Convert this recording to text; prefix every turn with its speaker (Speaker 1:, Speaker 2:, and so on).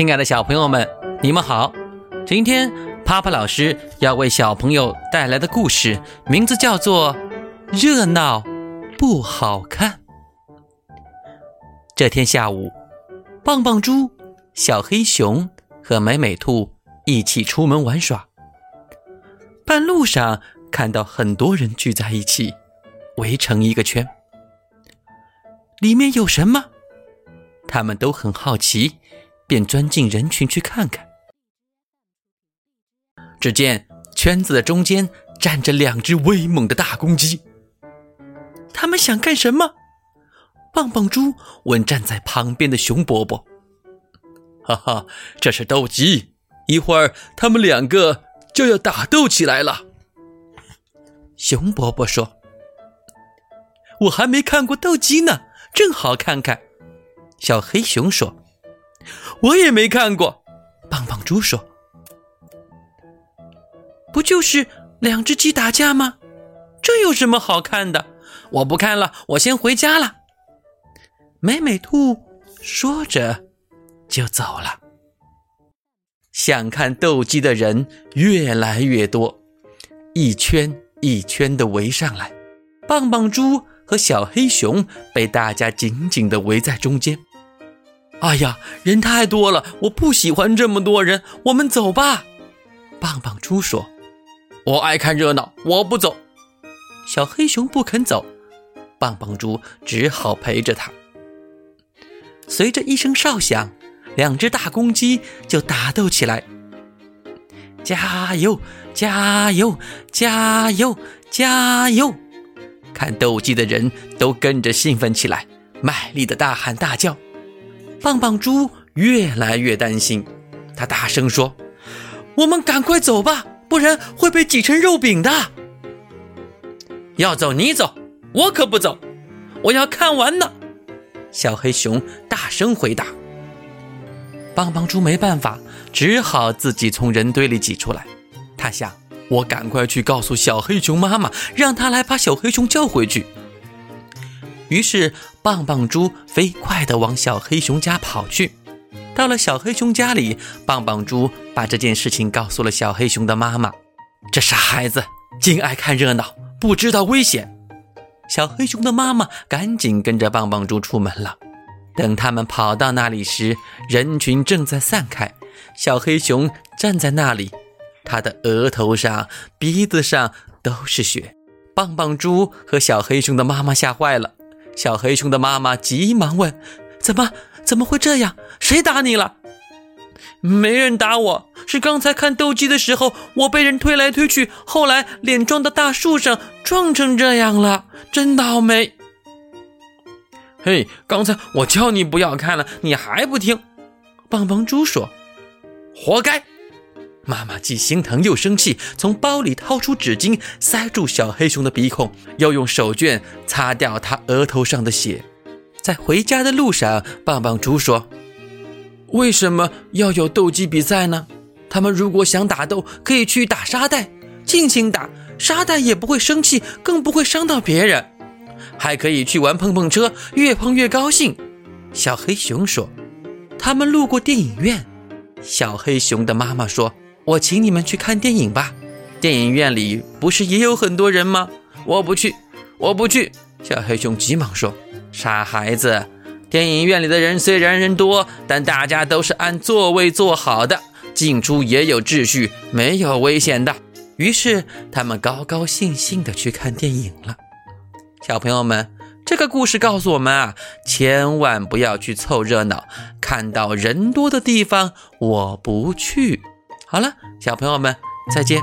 Speaker 1: 亲爱的小朋友们，你们好！今天帕帕老师要为小朋友带来的故事，名字叫做《热闹不好看》。这天下午，棒棒猪、小黑熊和美美兔一起出门玩耍。半路上，看到很多人聚在一起，围成一个圈。里面有什么？他们都很好奇，便钻进人群去看看。只见圈子的中间站着两只威猛的大公鸡。他们想干什么？棒棒猪问站在旁边的熊伯伯：“
Speaker 2: 哈哈，这是斗鸡，一会儿他们两个就要打斗起来了。”
Speaker 1: 熊伯伯说：“我还没看过斗鸡呢，正好看看。”小黑熊说：“
Speaker 2: 我也没看过。”
Speaker 1: 棒棒猪说：“不就是两只鸡打架吗？这有什么好看的？我不看了，我先回家了。”美美兔说着就走了。想看斗鸡的人越来越多，一圈一圈的围上来。棒棒猪和小黑熊被大家紧紧的围在中间。哎呀，人太多了，我不喜欢这么多人。我们走吧。棒棒猪说：“
Speaker 2: 我爱看热闹，我不走。”
Speaker 1: 小黑熊不肯走，棒棒猪只好陪着他。随着一声哨响，两只大公鸡就打斗起来。加油！加油！加油！加油！看斗鸡的人都跟着兴奋起来，卖力的大喊大叫。棒棒猪越来越担心，他大声说：“我们赶快走吧，不然会被挤成肉饼的。”
Speaker 2: 要走你走，我可不走，我要看完呢。”
Speaker 1: 小黑熊大声回答。棒棒猪没办法，只好自己从人堆里挤出来。他想：“我赶快去告诉小黑熊妈妈，让她来把小黑熊叫回去。”于是，棒棒猪飞快地往小黑熊家跑去。到了小黑熊家里，棒棒猪把这件事情告诉了小黑熊的妈妈。这傻孩子净爱看热闹，不知道危险。小黑熊的妈妈赶紧跟着棒棒猪出门了。等他们跑到那里时，人群正在散开。小黑熊站在那里，他的额头上、鼻子上都是血。棒棒猪和小黑熊的妈妈吓坏了。小黑熊的妈妈急忙问：“怎么怎么会这样？谁打你了？”“
Speaker 2: 没人打我，是刚才看斗鸡的时候，我被人推来推去，后来脸撞到大树上，撞成这样了，真倒霉。”“嘿，刚才我叫你不要看了，你还不听。”
Speaker 1: 棒棒猪说：“
Speaker 2: 活该。”
Speaker 1: 妈妈既心疼又生气，从包里掏出纸巾塞住小黑熊的鼻孔，又用手绢擦掉他额头上的血。在回家的路上，棒棒猪说：“
Speaker 2: 为什么要有斗鸡比赛呢？他们如果想打斗，可以去打沙袋，尽情打，沙袋也不会生气，更不会伤到别人。还可以去玩碰碰车，越碰越高兴。”
Speaker 1: 小黑熊说：“他们路过电影院。”小黑熊的妈妈说。我请你们去看电影吧，电影院里不是也有很多人吗？
Speaker 2: 我不去，我不去！
Speaker 1: 小黑熊急忙说：“傻孩子，电影院里的人虽然人多，但大家都是按座位坐好的，进出也有秩序，没有危险的。”于是他们高高兴兴地去看电影了。小朋友们，这个故事告诉我们啊，千万不要去凑热闹，看到人多的地方我不去。好了，小朋友们，再见。